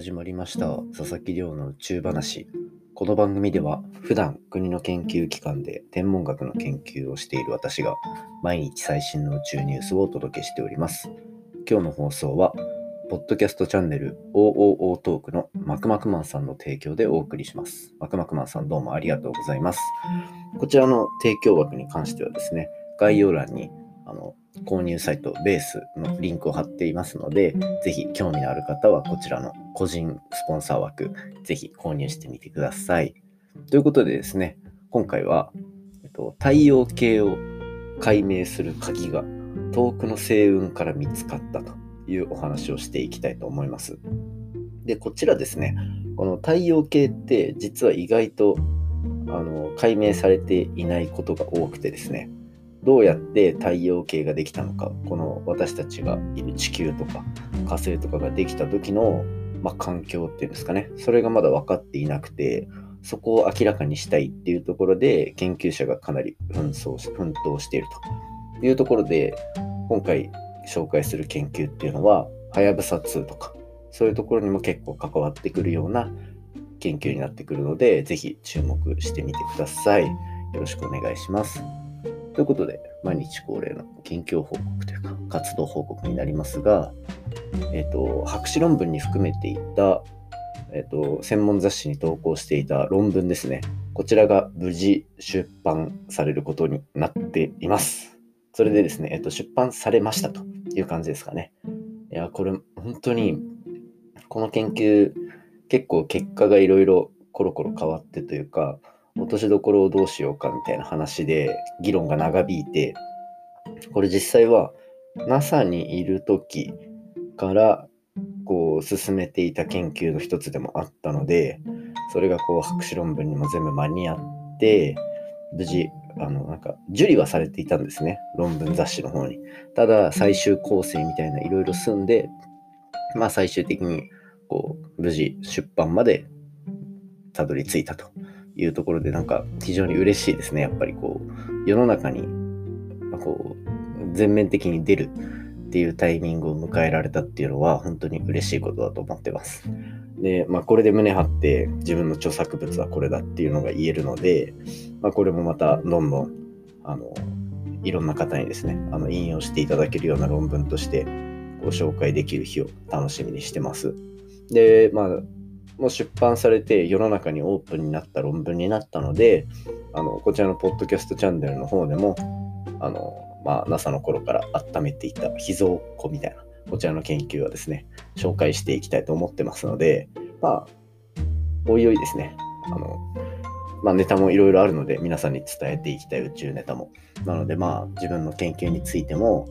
始まりました佐々木亮の宇宙話。この番組では普段国の研究機関で天文学の研究をしている私が毎日最新の宇宙ニュースをお届けしております。今日の放送はポッドキャストチャンネル OOO トークのマクマクマンさんの提供でお送りします。マクマクマンさんどうもありがとうございます。こちらの提供枠に関してはですね概要欄にあの購入サイトベースのリンクを貼っていますので、ぜひ興味のある方はこちらの個人スポンサー枠、ぜひ購入してみてください。ということでですね、今回は、えっと、太陽系を解明する鍵が遠くの星雲から見つかったというお話をしていきたいと思います。で、こちらですね、この太陽系って実は意外とあの解明されていないことが多くてですね、どうやって太陽系ができたのかこの私たちがいる地球とか火星とかができた時の、まあ、環境っていうんですかねそれがまだ分かっていなくてそこを明らかにしたいっていうところで研究者がかなり紛争奮闘しているというところで今回紹介する研究っていうのははやぶさ2とかそういうところにも結構関わってくるような研究になってくるのでぜひ注目してみてください。よろしくお願いします。ということで、毎日恒例の近況報告というか、活動報告になりますが、えっ、と、博士論文に含めていた、えっ、と、専門雑誌に投稿していた論文ですね。こちらが無事出版されることになっています。それでですね、えっ、と、出版されましたという感じですかね。いや、これ、本当に、この研究、結構結果がいろいろコロコロ変わってというか、落としどころをどうしようかみたいな話で議論が長引いて、これ実際は NASA にいる時からこう進めていた研究の一つでもあったので、それがこう博士論文にも全部間に合って、無事、あの、なんか、受理はされていたんですね。論文雑誌の方に。ただ、最終構成みたいないろいろ済んで、まあ最終的に、こう、無事出版までたどり着いたというところでなんか非常に嬉しいですね。やっぱりこう世の中にこう全面的に出るっていうタイミングを迎えられたっていうのは本当に嬉しいことだと思ってます。で、まあこれで胸張って自分の著作物はこれだっていうのが言えるので、まあこれもまたどんどんあのいろんな方にですね、あの引用していただけるような論文としてご紹介できる日を楽しみにしてます。で、まあも出版されて世の中にオープンになった論文になったので、あのこちらのポッドキャストチャンネルの方でも、あのまあ、NASA の頃から温めていた秘蔵庫みたいな、こちらの研究はですね、紹介していきたいと思ってますので、まあ、おいおいですね、あの、まあ、ネタもいろいろあるので、皆さんに伝えていきたい宇宙ネタも。なので、まあ、自分の研究についても、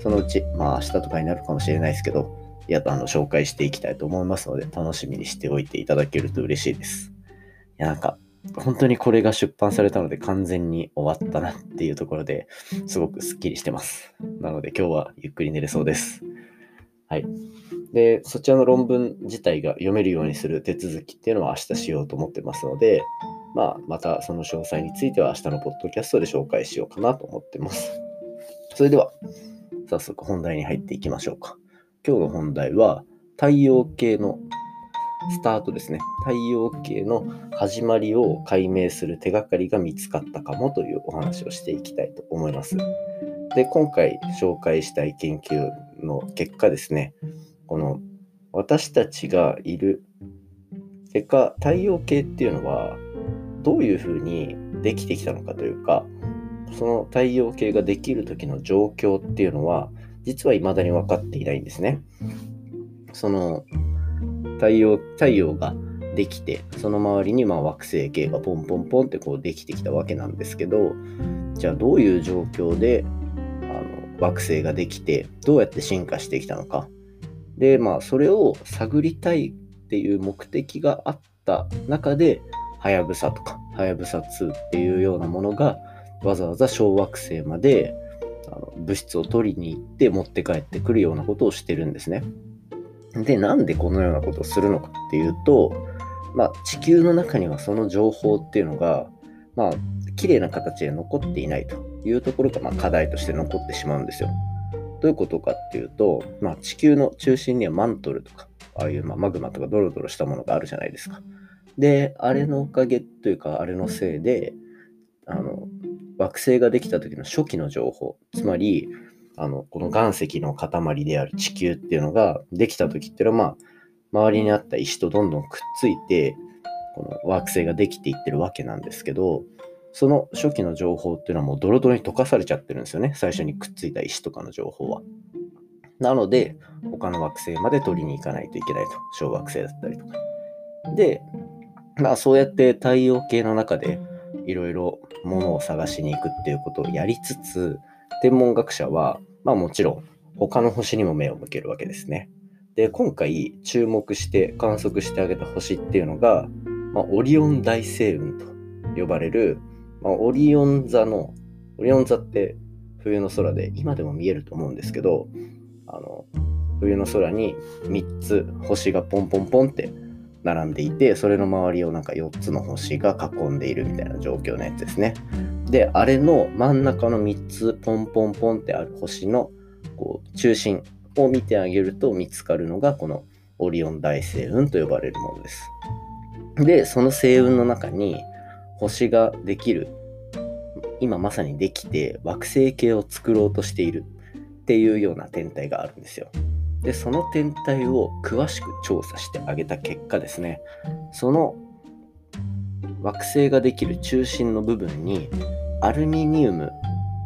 そのうち、まあ、明日とかになるかもしれないですけど、やあの紹介していきたいと思いますので、楽しみにしておいていただけると嬉しいです。いや、なんか、本当にこれが出版されたので完全に終わったなっていうところですごくスッキリしてます。なので今日はゆっくり寝れそうです。はい。で、そちらの論文自体が読めるようにする手続きっていうのは明日しようと思ってますので、まあ、またその詳細については明日のポッドキャストで紹介しようかなと思ってます。それでは、早速本題に入っていきましょうか。今日の本題は太陽系のスタートですね。太陽系の始まりを解明する手がかりが見つかったかもというお話をしていきたいと思います。で、今回紹介したい研究の結果ですね、この私たちがいる結果、太陽系っていうのはどういうふうにできてきたのかというか、その太陽系ができる時の状況っていうのは実は未だに分かっていないんですね。その太陽太陽ができてその周りにま惑星系がポンポンポンってこうできてきたわけなんですけどじゃあどういう状況であの惑星ができてどうやって進化してきたのかでまあそれを探りたいっていう目的があった中ではやぶさとかはやぶさ2っていうようなものがわざわざ小惑星まであの物質を取りに行って持って帰ってくるようなことをしてるんですね。で、なんでこのようなことをするのかっていうと、まあ、地球の中にはその情報っていうのが、まあ、綺麗な形で残っていないというところが、まあ、課題として残ってしまうんですよ。どういうことかっていうと、まあ、地球の中心にはマントルとかああいうまマグマとかドロドロしたものがあるじゃないですか。で、あれのおかげというか、あれのせいで、惑星ができた時の初期の情報、つまり、あの、この岩石の塊である地球っていうのができた時っていうのは、まあ、周りにあった石とどんどんくっついて、この惑星ができていってるわけなんですけど、その初期の情報っていうのはもうドロドロに溶かされちゃってるんですよね。最初にくっついた石とかの情報は。なので、他の惑星まで取りに行かないといけないと。小惑星だったりとか。で、まあそうやって太陽系の中でいろいろものを探しに行くっていうことをやりつつ、天文学者は、まあもちろん他の星にも目を向けるわけですね。で、今回注目して観測してあげた星っていうのが、まあ、オリオン大星雲と呼ばれる、まあ、オリオン座の、オリオン座って冬の空で今でも見えると思うんですけど、あの冬の空に3つ星がポンポンポンって並んでいてそれの周りをなんか4つの星が囲んでいるみたいな状況のやつですね。であれの真ん中の3つポンポンポンってある星のこう中心を見てあげると見つかるのがこのオリオン大星雲と呼ばれるものです。でその星雲の中に星ができる今まさにできて惑星系を作ろうとしているっていうような天体があるんですよ。でその天体を詳しく調査してあげた結果ですねその惑星ができる中心の部分にアルミニウム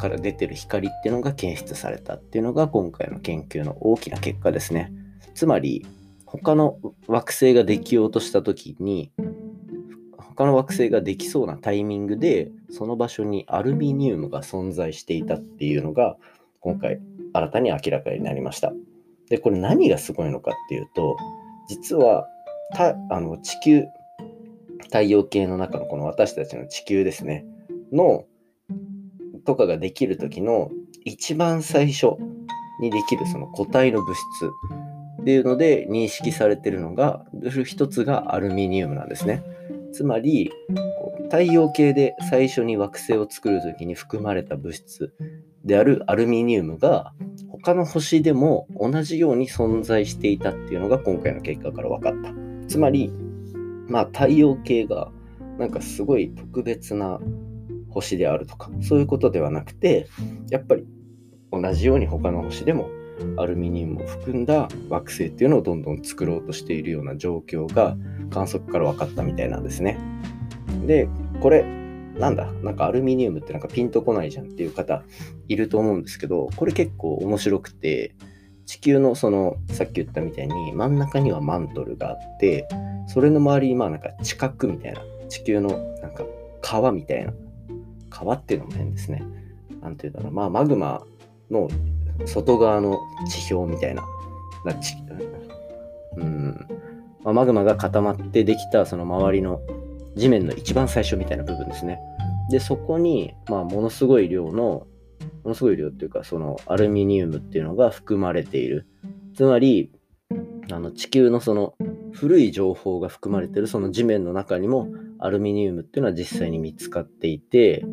から出てる光っていうのが検出されたっていうのが今回の研究の大きな結果ですね。つまり他の惑星ができようとした時に他の惑星ができそうなタイミングでその場所にアルミニウムが存在していたっていうのが今回新たに明らかになりました。で、これ何がすごいのかっていうと、実はたあの地球、太陽系の中のこの私たちの地球ですね、のとかができる時の一番最初にできるその固体の物質っていうので認識されてるのが、一つがアルミニウムなんですね。つまり、太陽系で最初に惑星を作る時に含まれた物質であるアルミニウムが他の星でも同じように存在していたっていうのが今回の結果から分かった。つまり、まあ太陽系がなんかすごい特別な星であるとか、そういうことではなくて、やっぱり同じように他の星でもアルミニウムを含んだ惑星っていうのをどんどん作ろうとしているような状況が観測から分かったみたいなんですね。で、これなんだ、なんかアルミニウムってなんかピンとこないじゃんっていう方いると思うんですけど、これ結構面白くて、地球のその、さっき言ったみたいに真ん中にはマントルがあって、それの周りにまあなんか地殻みたいな、地球のなんか川みたいな、川っていうのも変ですね。なんていうんだろう、まあマグマの外側の地表みたいな、なちうん、まあ、マグマが固まってできたその周りの地面の一番最初みたいな部分ですね。で、そこに、まあ、ものすごい量の、ものすごい量っていうか、そのアルミニウムっていうのが含まれている。つまり、あの地球のその古い情報が含まれているその地面の中にもアルミニウムっていうのは実際に見つかっていて、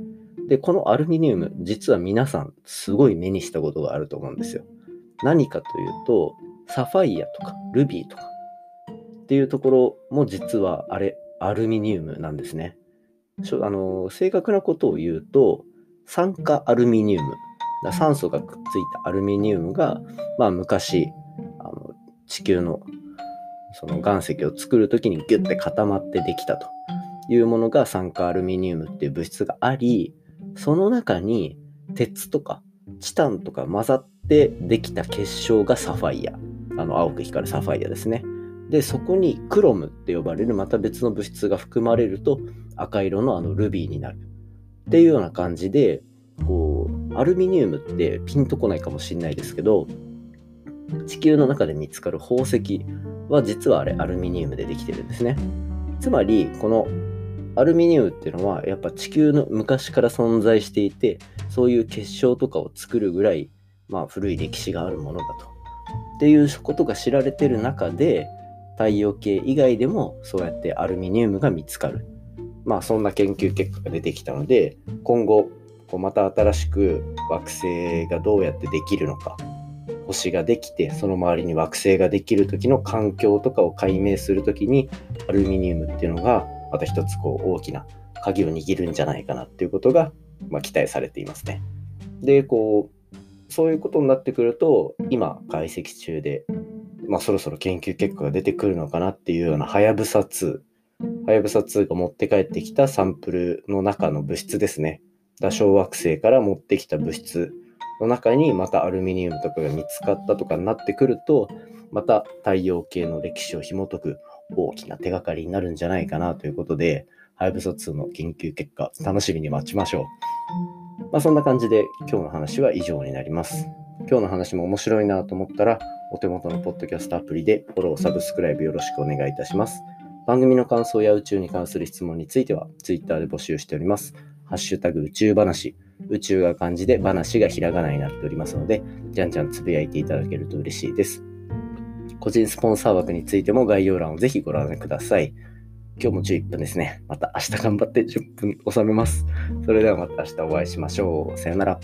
で、このアルミニウム、実は皆さんすごい目にしたことがあると思うんですよ。何かというと、サファイアとかルビーとかっていうところも実はあれ、アルミニウムなんですね。あの正確なことを言うと、酸化アルミニウム、酸素がくっついたアルミニウムが、まあ、昔あの地球のその岩石を作るときにギュッて固まってできたというものが酸化アルミニウムっていう物質があり、その中に鉄とかチタンとか混ざってできた結晶がサファイア。あの青く光るサファイアですね。で、そこにクロムって呼ばれるまた別の物質が含まれると赤色のあのルビーになる。っていうような感じで、こう、アルミニウムってピンとこないかもしれないですけど、地球の中で見つかる宝石は実はあれアルミニウムでできてるんですね。つまり、このアルミニウムっていうのはやっぱ地球の昔から存在していて、そういう結晶とかを作るぐらい、まあ古い歴史があるものだと。っていうことが知られてる中で、太陽系以外でもそうやってアルミニウムが見つかる。まあそんな研究結果が出てきたので今後こうまた新しく惑星がどうやってできるのか星ができてその周りに惑星ができる時の環境とかを解明する時にアルミニウムっていうのがまた一つこう大きな鍵を握るんじゃないかなっていうことが、まあ、期待されていますね。でこうそういうことになってくると今解析中で、まあ、そろそろ研究結果が出てくるのかなっていうようなはやぶさ2はやぶさ2が持って帰ってきたサンプルの中の物質ですね。小惑星から持ってきた物質の中にまたアルミニウムとかが見つかったとかになってくると、また太陽系の歴史を紐解く大きな手がかりになるんじゃないかなということで、ハイブサ2の研究結果、楽しみに待ちましょう。まあ、そんな感じで今日の話は以上になります。今日の話も面白いなと思ったら、お手元のポッドキャストアプリでフォロー、サブスクライブよろしくお願いいたします。番組の感想や宇宙に関する質問については Twitter で募集しております。ハッシュタグ宇宙話。宇宙が漢字で話がひらがなになっておりますので、じゃんじゃんつぶやいていただけると嬉しいです。個人スポンサー枠についても概要欄をぜひご覧ください。今日も11分ですね。また明日頑張って10分収めます。それではまた明日お会いしましょう。さよなら。